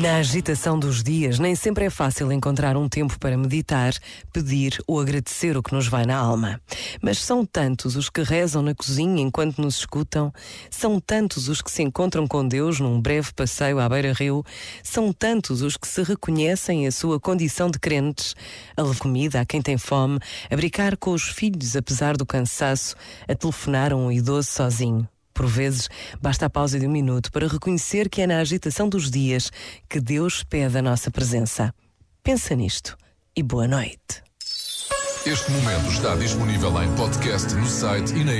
Na agitação dos dias, nem sempre é fácil encontrar um tempo para meditar, pedir ou agradecer o que nos vai na alma. Mas são tantos os que rezam na cozinha enquanto nos escutam, são tantos os que se encontram com Deus num breve passeio à beira-rio, são tantos os que se reconhecem a sua condição de crentes, a levar comida a quem tem fome, a brincar com os filhos apesar do cansaço, a telefonar a um idoso sozinho. Por vezes, basta a pausa de um minuto para reconhecer que é na agitação dos dias que Deus pede a nossa presença. Pensa nisto e boa noite. Este momento está disponível em podcast no site e na.